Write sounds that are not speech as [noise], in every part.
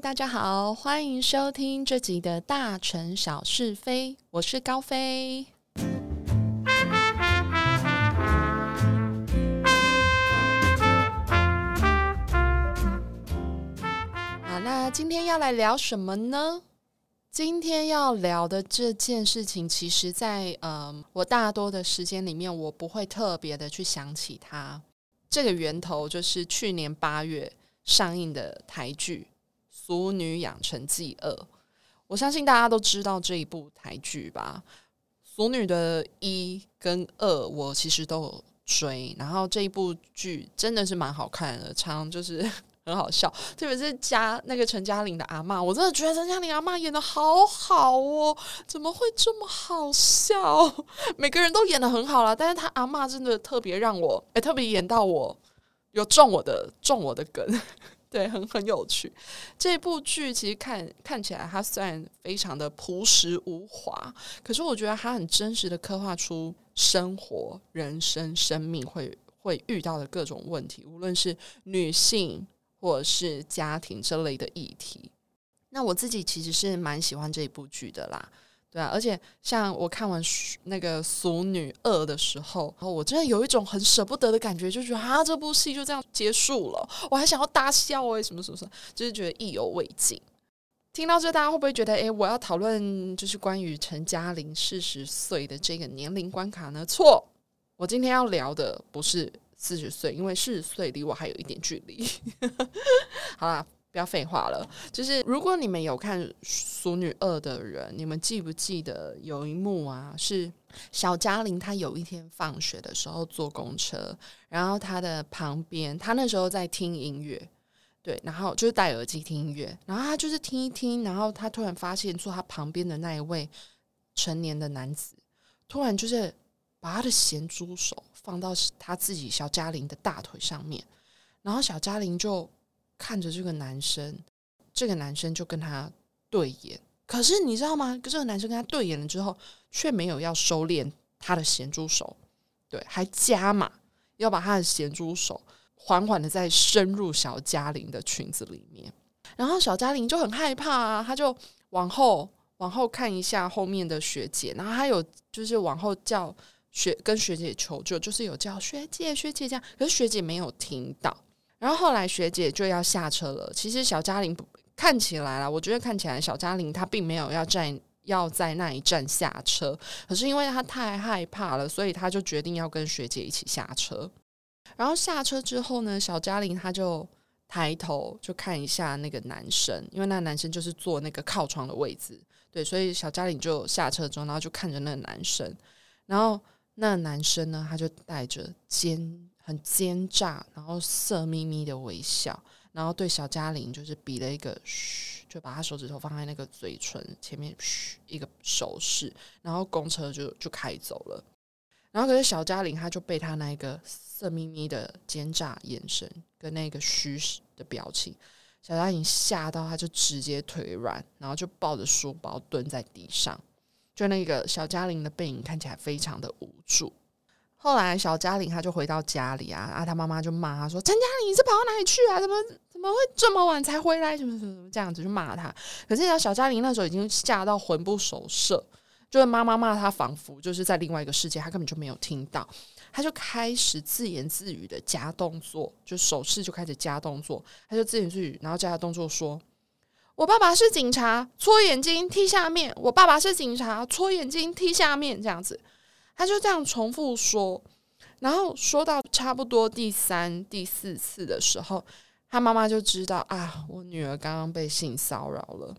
大家好，欢迎收听这集的大城小是非，我是高飞。好，那今天要来聊什么呢？今天要聊的这件事情，其实，在嗯，我大多的时间里面，我不会特别的去想起它。这个源头就是去年八月上映的台剧《俗女养成记二》。我相信大家都知道这一部台剧吧？《俗女》的一跟二，我其实都有追。然后这一部剧真的是蛮好看的，常就是。[laughs] 很好笑，特别是嘉那个陈嘉玲的阿妈，我真的觉得陈嘉玲阿妈演的好好哦，怎么会这么好笑？[laughs] 每个人都演的很好啦，但是他阿妈真的特别让我，哎，特别演到我有中我的中我的梗，对，很很有趣。这部剧其实看看起来，它虽然非常的朴实无华，可是我觉得它很真实的刻画出生活、人生、生命会会遇到的各种问题，无论是女性。或是家庭这类的议题，那我自己其实是蛮喜欢这一部剧的啦，对啊，而且像我看完那个《俗女二》的时候，然后我真的有一种很舍不得的感觉，就觉得啊，这部戏就这样结束了，我还想要大笑哎，什么什么什么，就是觉得意犹未尽。听到这，大家会不会觉得，哎，我要讨论就是关于陈嘉玲四十岁的这个年龄关卡呢？错，我今天要聊的不是。四十岁，因为四十岁离我还有一点距离。[laughs] 好啦，不要废话了。就是如果你们有看《淑女二》的人，你们记不记得有一幕啊？是小嘉玲她有一天放学的时候坐公车，然后她的旁边，她那时候在听音乐，对，然后就是戴耳机听音乐，然后她就是听一听，然后她突然发现坐她旁边的那一位成年的男子，突然就是。把他的咸猪手放到他自己小嘉玲的大腿上面，然后小嘉玲就看着这个男生，这个男生就跟他对眼。可是你知道吗？这个男生跟他对眼了之后，却没有要收敛他的咸猪手，对，还加码要把他的咸猪手缓缓的再深入小嘉玲的裙子里面。然后小嘉玲就很害怕啊，他就往后往后看一下后面的学姐，然后他有就是往后叫。学跟学姐求救，就是有叫学姐学姐这样，可是学姐没有听到。然后后来学姐就要下车了。其实小嘉玲看起来啦，我觉得看起来小嘉玲她并没有要站要在那一站下车，可是因为她太害怕了，所以她就决定要跟学姐一起下车。然后下车之后呢，小嘉玲她就抬头就看一下那个男生，因为那男生就是坐那个靠窗的位置，对，所以小嘉玲就下车之后，然后就看着那个男生，然后。那男生呢？他就带着肩很奸诈，然后色眯眯的微笑，然后对小嘉玲就是比了一个嘘，就把他手指头放在那个嘴唇前面嘘一个手势，然后公车就就开走了。然后可是小嘉玲，他就被他那个色眯眯的奸诈眼神跟那个虚的表情，小嘉玲吓到，他就直接腿软，然后就抱着书包蹲在地上。就那个小嘉玲的背影看起来非常的无助。后来小嘉玲她就回到家里啊，啊，她妈妈就骂她说：“陈嘉玲，你是跑到哪里去啊？怎么怎么会这么晚才回来？什么什么什么这样子就骂她。可是小嘉玲那时候已经吓到魂不守舍，就是妈妈骂她，仿佛就是在另外一个世界，她根本就没有听到。她就开始自言自语的加动作，就手势就开始加动作，她就自言自语，然后加动作说。我爸爸是警察，搓眼睛踢下面。我爸爸是警察，搓眼睛踢下面，这样子，他就这样重复说。然后说到差不多第三、第四次的时候，他妈妈就知道啊，我女儿刚刚被性骚扰了。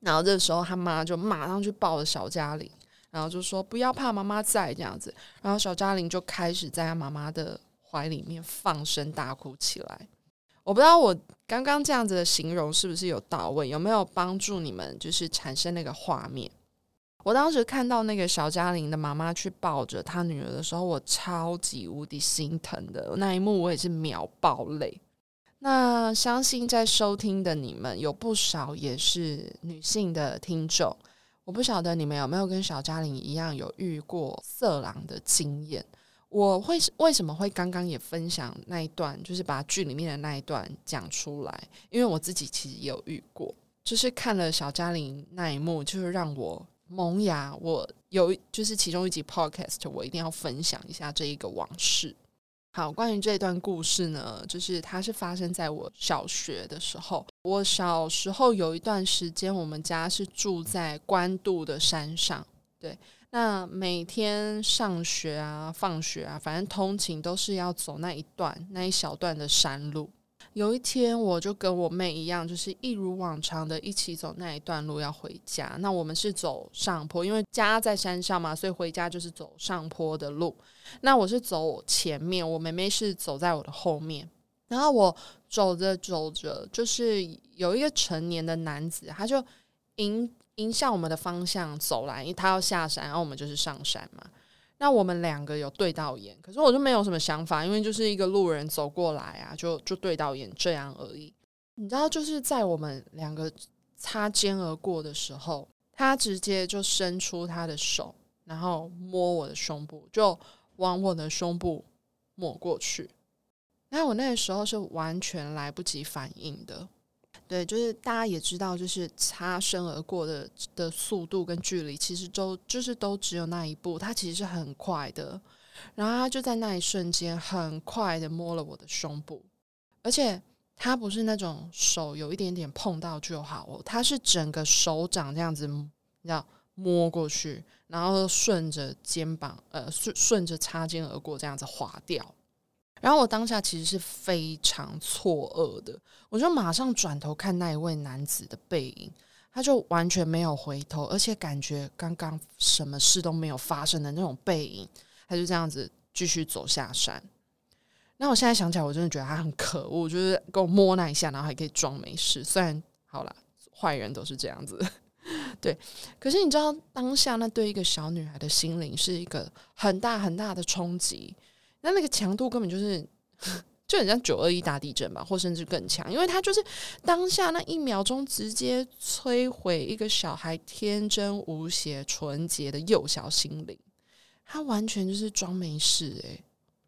然后这时候他妈就马上去抱了小嘉玲，然后就说不要怕，妈妈在这样子。然后小嘉玲就开始在他妈妈的怀里面放声大哭起来。我不知道我刚刚这样子的形容是不是有到位，有没有帮助你们就是产生那个画面？我当时看到那个小嘉玲的妈妈去抱着她女儿的时候，我超级无敌心疼的那一幕，我也是秒爆泪。那相信在收听的你们有不少也是女性的听众，我不晓得你们有没有跟小嘉玲一样有遇过色狼的经验。我会为什么会刚刚也分享那一段，就是把剧里面的那一段讲出来，因为我自己其实也有遇过，就是看了小嘉玲那一幕，就是让我萌芽。我有就是其中一集 podcast，我一定要分享一下这一个往事。好，关于这段故事呢，就是它是发生在我小学的时候。我小时候有一段时间，我们家是住在关渡的山上，对。那每天上学啊、放学啊，反正通勤都是要走那一段、那一小段的山路。有一天，我就跟我妹一样，就是一如往常的一起走那一段路要回家。那我们是走上坡，因为家在山上嘛，所以回家就是走上坡的路。那我是走前面，我妹妹是走在我的后面。然后我走着走着，就是有一个成年的男子，他就迎。迎向我们的方向走来，因为他要下山，然后我们就是上山嘛。那我们两个有对到眼，可是我就没有什么想法，因为就是一个路人走过来啊，就就对到眼这样而已。你知道，就是在我们两个擦肩而过的时候，他直接就伸出他的手，然后摸我的胸部，就往我的胸部抹过去。那我那个时候是完全来不及反应的。对，就是大家也知道，就是擦身而过的的速度跟距离，其实都就是都只有那一步，它其实是很快的。然后他就在那一瞬间，很快的摸了我的胸部，而且他不是那种手有一点点碰到就好哦，他是整个手掌这样子，你知道摸过去，然后顺着肩膀，呃，顺顺着擦肩而过这样子划掉。然后我当下其实是非常错愕的，我就马上转头看那一位男子的背影，他就完全没有回头，而且感觉刚刚什么事都没有发生的那种背影，他就这样子继续走下山。那我现在想起来，我真的觉得他很可恶，就是给我摸那一下，然后还可以装没事。虽然好了，坏人都是这样子，[laughs] 对。可是你知道，当下那对一个小女孩的心灵是一个很大很大的冲击。那那个强度根本就是，就很像九二一大地震吧，或甚至更强，因为它就是当下那一秒钟直接摧毁一个小孩天真无邪、纯洁的幼小心灵，他完全就是装没事，诶，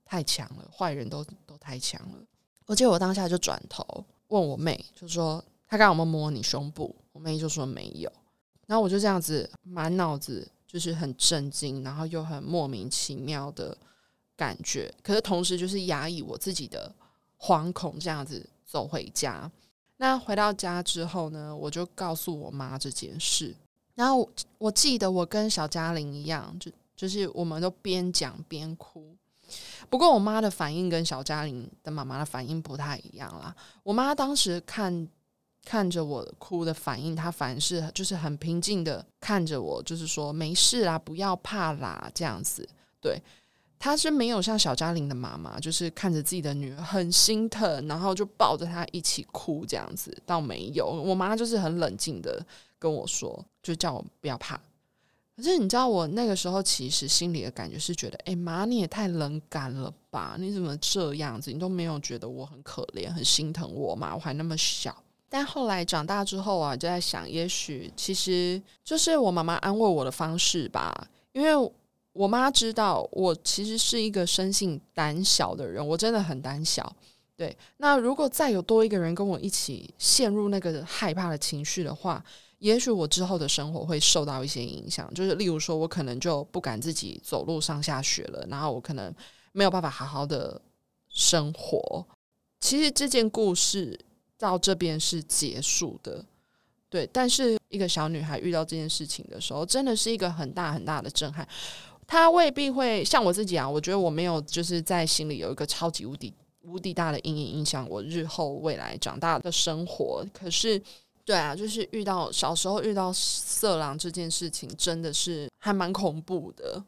太强了，坏人都都太强了。我记得我当下就转头问我妹，就说他刚刚有没有摸你胸部？我妹就说没有，然后我就这样子满脑子就是很震惊，然后又很莫名其妙的。感觉，可是同时就是压抑我自己的惶恐，这样子走回家。那回到家之后呢，我就告诉我妈这件事。然后我记得我跟小嘉玲一样，就就是我们都边讲边哭。不过我妈的反应跟小嘉玲的妈妈的反应不太一样啦。我妈当时看看着我哭的反应，她反而是就是很平静的看着我，就是说没事啦，不要怕啦，这样子对。他是没有像小嘉玲的妈妈，就是看着自己的女儿很心疼，然后就抱着她一起哭这样子，倒没有。我妈就是很冷静的跟我说，就叫我不要怕。可是你知道，我那个时候其实心里的感觉是觉得，哎妈，你也太冷感了吧？你怎么这样子？你都没有觉得我很可怜、很心疼我吗？我还那么小。但后来长大之后啊，就在想，也许其实就是我妈妈安慰我的方式吧，因为。我妈知道我其实是一个生性胆小的人，我真的很胆小。对，那如果再有多一个人跟我一起陷入那个害怕的情绪的话，也许我之后的生活会受到一些影响。就是例如说，我可能就不敢自己走路上下学了，然后我可能没有办法好好的生活。其实这件故事到这边是结束的，对。但是一个小女孩遇到这件事情的时候，真的是一个很大很大的震撼。他未必会像我自己啊，我觉得我没有就是在心里有一个超级无敌无敌大的阴影，影响我日后未来长大的生活。可是，对啊，就是遇到小时候遇到色狼这件事情，真的是还蛮恐怖的。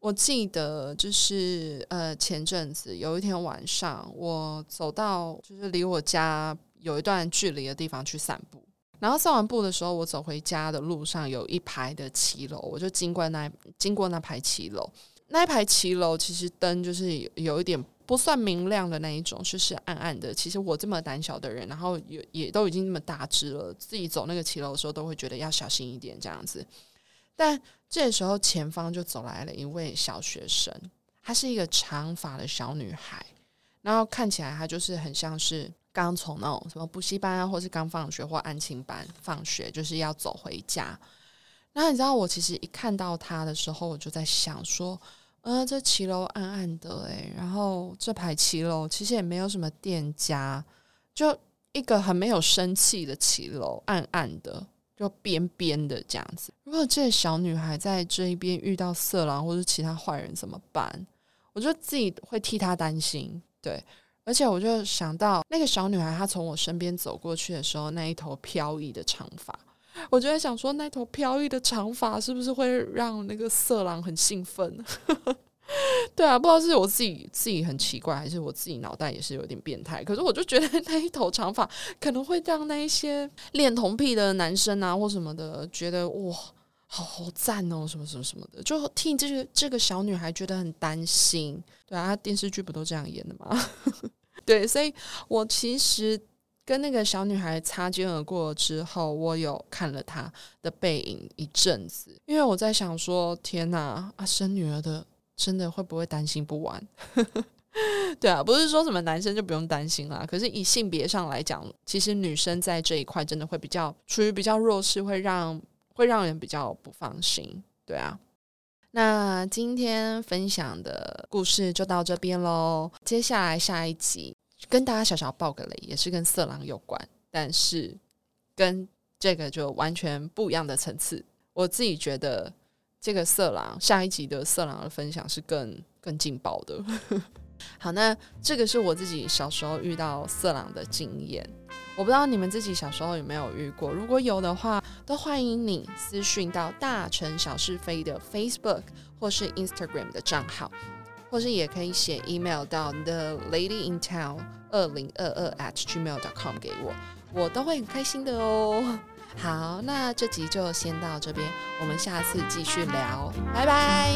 我记得就是呃前阵子有一天晚上，我走到就是离我家有一段距离的地方去散步。然后散完步的时候，我走回家的路上有一排的骑楼，我就经过那经过那排骑楼，那一排骑楼其实灯就是有一点不算明亮的那一种，就是暗暗的。其实我这么胆小的人，然后也也都已经那么大只了，自己走那个骑楼的时候都会觉得要小心一点这样子。但这时候前方就走来了一位小学生，她是一个长发的小女孩，然后看起来她就是很像是刚从那种什么补习班啊，或是刚放学或安亲班放学，就是要走回家。然后你知道，我其实一看到她的时候，我就在想说，呃，这骑楼暗暗的，诶，然后这排骑楼其实也没有什么店家，就一个很没有生气的骑楼，暗暗的。就边边的这样子。如果这小女孩在这一边遇到色狼或者其他坏人怎么办？我就自己会替她担心。对，而且我就想到那个小女孩，她从我身边走过去的时候，那一头飘逸的长发，我就在想说，那头飘逸的长发是不是会让那个色狼很兴奋？[laughs] 对啊，不知道是我自己自己很奇怪，还是我自己脑袋也是有点变态。可是我就觉得那一头长发可能会让那一些恋童癖的男生啊，或什么的，觉得哇，好好赞哦，什么什么什么的，就替这个这个小女孩觉得很担心。对啊，电视剧不都这样演的吗？对，所以我其实跟那个小女孩擦肩而过之后，我有看了她的背影一阵子，因为我在想说，天哪，啊，生女儿的。真的会不会担心不完？[laughs] 对啊，不是说什么男生就不用担心啦。可是以性别上来讲，其实女生在这一块真的会比较处于比较弱势，会让会让人比较不放心。对啊，那今天分享的故事就到这边喽。接下来下一集跟大家小小爆个雷，也是跟色狼有关，但是跟这个就完全不一样的层次。我自己觉得。这个色狼下一集的色狼的分享是更 [laughs] 更劲爆的。[laughs] 好，那这个是我自己小时候遇到色狼的经验，我不知道你们自己小时候有没有遇过。如果有的话，都欢迎你私讯到大城小是非的 Facebook 或是 Instagram 的账号，或是也可以写 email 到 The Lady in Town 二零二二 at gmail.com 给我，我都会很开心的哦。好，那这集就先到这边，我们下次继续聊，拜拜。